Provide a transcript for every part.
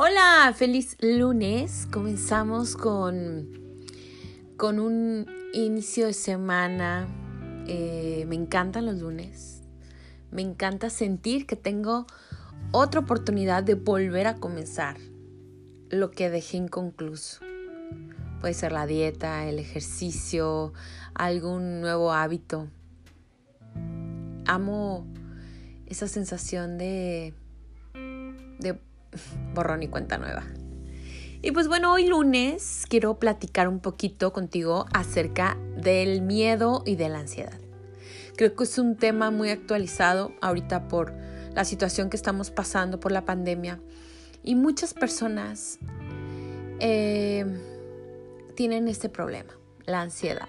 Hola, feliz lunes. Comenzamos con, con un inicio de semana. Eh, me encantan los lunes. Me encanta sentir que tengo otra oportunidad de volver a comenzar lo que dejé inconcluso. Puede ser la dieta, el ejercicio, algún nuevo hábito. Amo esa sensación de, de borrón y cuenta nueva. Y pues bueno, hoy lunes quiero platicar un poquito contigo acerca del miedo y de la ansiedad. Creo que es un tema muy actualizado ahorita por la situación que estamos pasando por la pandemia y muchas personas eh, tienen este problema, la ansiedad.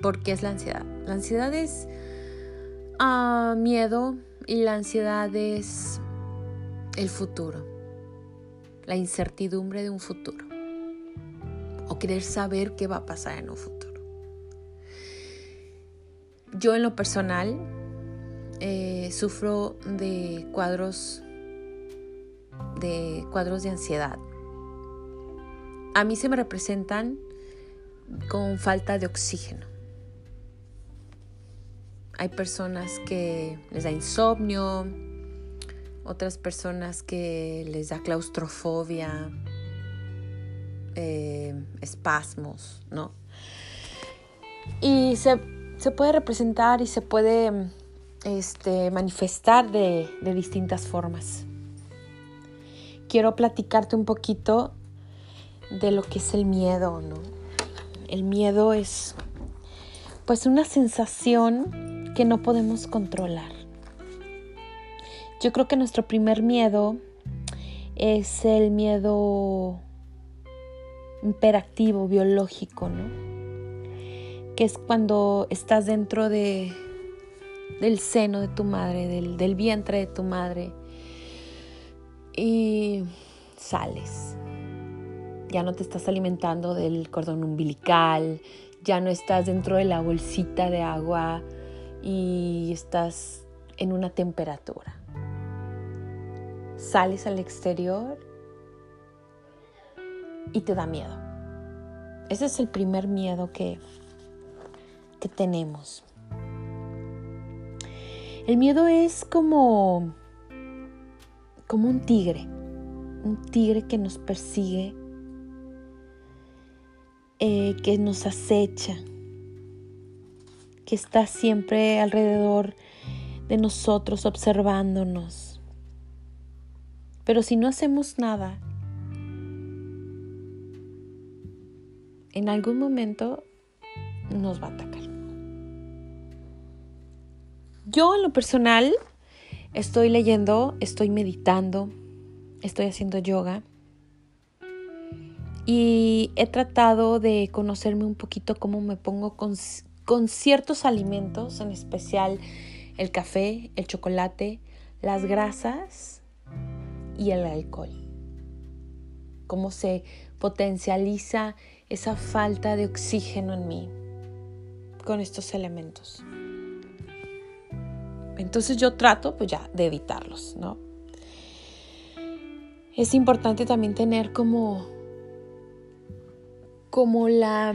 ¿Por qué es la ansiedad? La ansiedad es ah, miedo y la ansiedad es el futuro, la incertidumbre de un futuro o querer saber qué va a pasar en un futuro. Yo en lo personal eh, sufro de cuadros de cuadros de ansiedad. A mí se me representan con falta de oxígeno. Hay personas que les da insomnio, otras personas que les da claustrofobia, eh, espasmos, ¿no? Y se, puede representar y se puede este, manifestar de, de distintas formas. Quiero platicarte un poquito de lo que es el miedo, ¿no? El miedo es pues una sensación que no podemos controlar. Yo creo que nuestro primer miedo es el miedo imperativo, biológico, ¿no? Que es cuando estás dentro de, del seno de tu madre, del, del vientre de tu madre y sales. Ya no te estás alimentando del cordón umbilical, ya no estás dentro de la bolsita de agua y estás en una temperatura sales al exterior y te da miedo. Ese es el primer miedo que, que tenemos. El miedo es como, como un tigre, un tigre que nos persigue, eh, que nos acecha, que está siempre alrededor de nosotros observándonos pero si no hacemos nada, en algún momento nos va a atacar. Yo en lo personal estoy leyendo, estoy meditando, estoy haciendo yoga y he tratado de conocerme un poquito cómo me pongo con, con ciertos alimentos, en especial el café, el chocolate, las grasas y el alcohol. Cómo se potencializa esa falta de oxígeno en mí con estos elementos. Entonces yo trato pues ya de evitarlos, ¿no? Es importante también tener como como la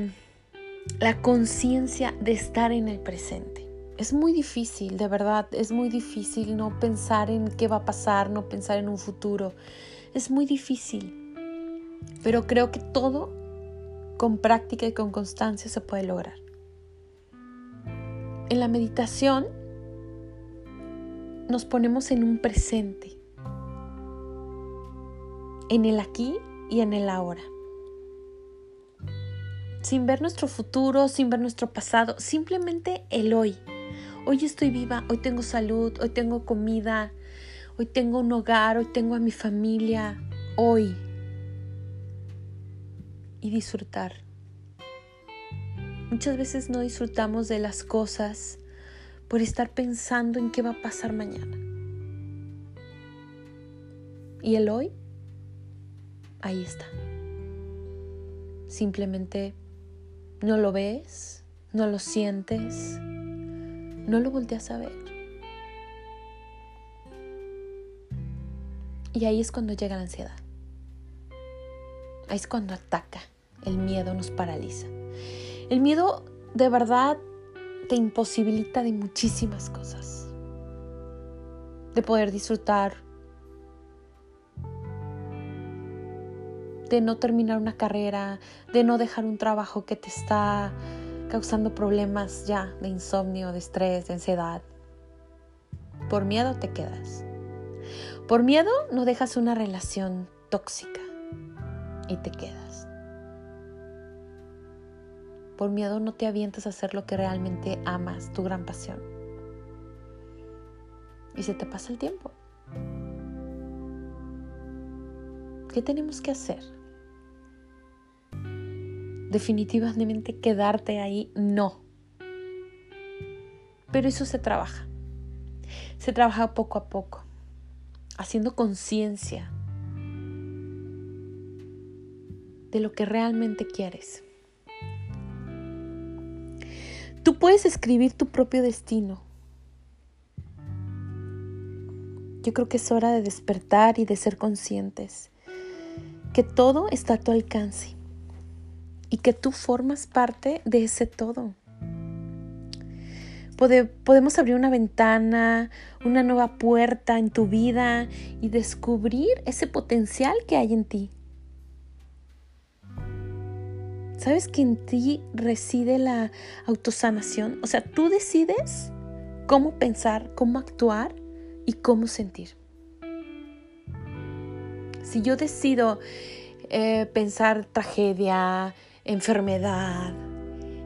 la conciencia de estar en el presente es muy difícil, de verdad, es muy difícil no pensar en qué va a pasar, no pensar en un futuro. Es muy difícil. Pero creo que todo con práctica y con constancia se puede lograr. En la meditación nos ponemos en un presente, en el aquí y en el ahora. Sin ver nuestro futuro, sin ver nuestro pasado, simplemente el hoy. Hoy estoy viva, hoy tengo salud, hoy tengo comida, hoy tengo un hogar, hoy tengo a mi familia, hoy. Y disfrutar. Muchas veces no disfrutamos de las cosas por estar pensando en qué va a pasar mañana. Y el hoy, ahí está. Simplemente no lo ves, no lo sientes, no lo volteas a ver. Y ahí es cuando llega la ansiedad. ahí es cuando ataca. El miedo nos paraliza. El miedo de verdad te imposibilita de muchísimas cosas. De poder disfrutar, de no terminar una carrera, de no dejar un trabajo que te está causando problemas ya de insomnio, de estrés, de ansiedad. Por miedo te quedas. Por miedo no dejas una relación tóxica y te quedas. Por miedo no te avientas a hacer lo que realmente amas, tu gran pasión. Y se te pasa el tiempo. ¿Qué tenemos que hacer? Definitivamente quedarte ahí, no. Pero eso se trabaja. Se trabaja poco a poco, haciendo conciencia de lo que realmente quieres. Tú puedes escribir tu propio destino. Yo creo que es hora de despertar y de ser conscientes que todo está a tu alcance y que tú formas parte de ese todo. podemos abrir una ventana, una nueva puerta en tu vida y descubrir ese potencial que hay en ti. ¿Sabes que en ti reside la autosanación? O sea, tú decides cómo pensar, cómo actuar y cómo sentir. Si yo decido eh, pensar tragedia, enfermedad,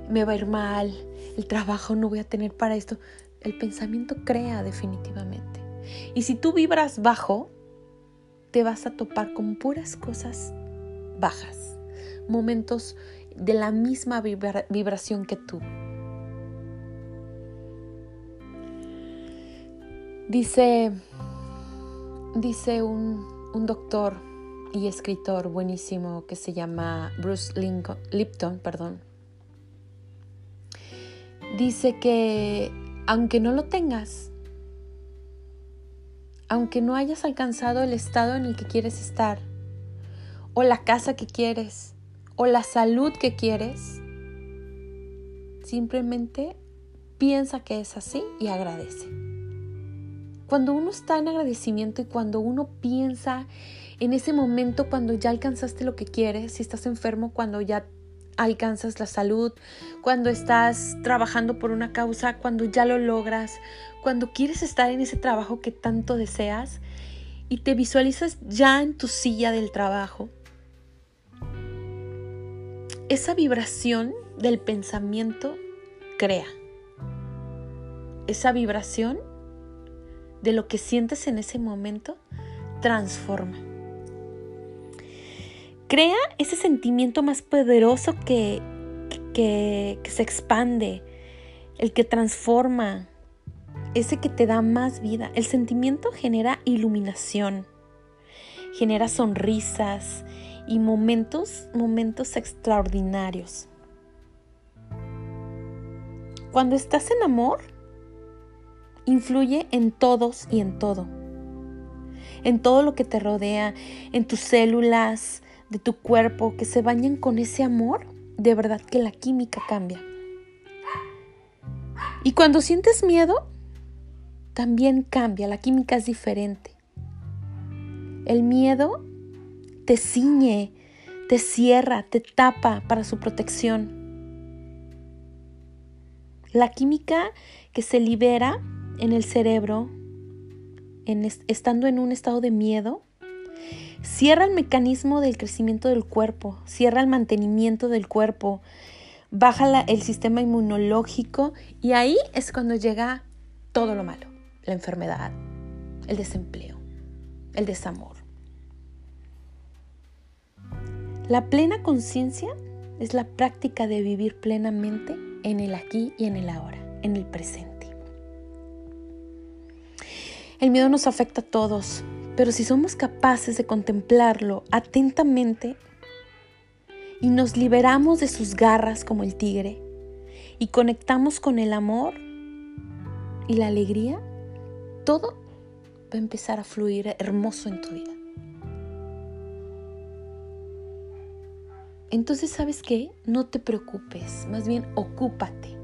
me va a ir mal, el trabajo no voy a tener para esto, el pensamiento crea definitivamente. Y si tú vibras bajo, te vas a topar con puras cosas bajas, momentos de la misma vibración que tú. Dice, dice un, un, doctor y escritor buenísimo que se llama Bruce Lincoln, Lipton, perdón. Dice que aunque no lo tengas, aunque no hayas alcanzado el estado en el que quieres estar, o la casa que quieres, o la salud que quieres, simplemente piensa que es así y agradece. Cuando uno está en agradecimiento y cuando uno piensa en ese momento cuando ya alcanzaste lo que quieres, si estás enfermo, cuando ya alcanzas la salud, cuando estás trabajando por una causa, cuando ya lo logras, cuando quieres estar en ese trabajo que tanto deseas y te visualizas ya en tu silla del trabajo, esa vibración del pensamiento crea. Esa vibración de lo que sientes en ese momento transforma. Crea ese sentimiento más poderoso que, que, que se expande, el que transforma, ese que te da más vida. El sentimiento genera iluminación, genera sonrisas, y momentos, momentos extraordinarios. Cuando estás en amor, influye en todos y en todo. En todo lo que te rodea, en tus células, de tu cuerpo, que se bañan con ese amor, de verdad que la química cambia. Y cuando sientes miedo, también cambia, la química es diferente. El miedo te ciñe, te cierra, te tapa para su protección. La química que se libera en el cerebro, estando en un estado de miedo, cierra el mecanismo del crecimiento del cuerpo, cierra el mantenimiento del cuerpo, baja el sistema inmunológico y ahí es cuando llega todo lo malo, la enfermedad, el desempleo, el desamor. La plena conciencia es la práctica de vivir plenamente en el aquí y en el ahora, en el presente. El miedo nos afecta a todos, pero si somos capaces de contemplarlo atentamente y nos liberamos de sus garras como el tigre y conectamos con el amor y la alegría, todo va a empezar a fluir hermoso en tu vida. entonces sabes qué, no te preocupes, más bien ocúpate.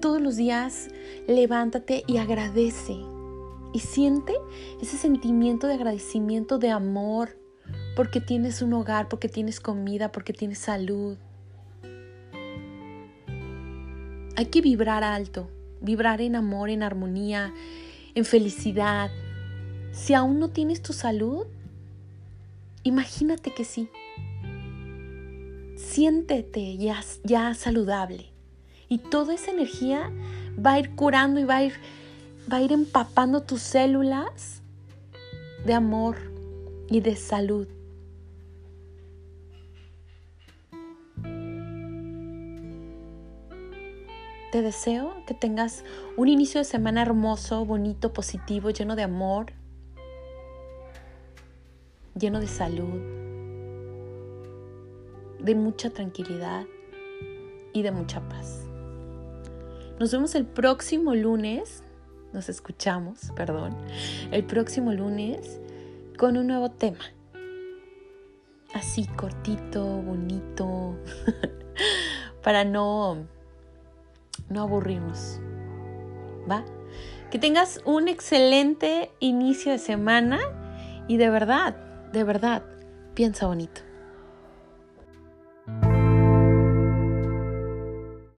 Todos los días levántate y agradece. Y siente ese sentimiento de agradecimiento, de amor, porque tienes un hogar, porque tienes comida, porque tienes salud. Hay que vibrar alto, vibrar en amor, en armonía, en felicidad. Si aún no tienes tu salud, imagínate que sí. Siéntete ya, ya saludable. Y toda esa energía va a ir curando y va a ir, va a ir empapando tus células de amor y de salud. Te deseo que tengas un inicio de semana hermoso, bonito, positivo, lleno de amor, lleno de salud, de mucha tranquilidad y de mucha paz. Nos vemos el próximo lunes, nos escuchamos, perdón, el próximo lunes con un nuevo tema. Así cortito, bonito, para no no aburrirnos. ¿Va? Que tengas un excelente inicio de semana y de verdad, de verdad, piensa bonito.